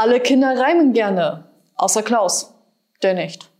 Alle Kinder reimen gerne, außer Klaus. Der nicht.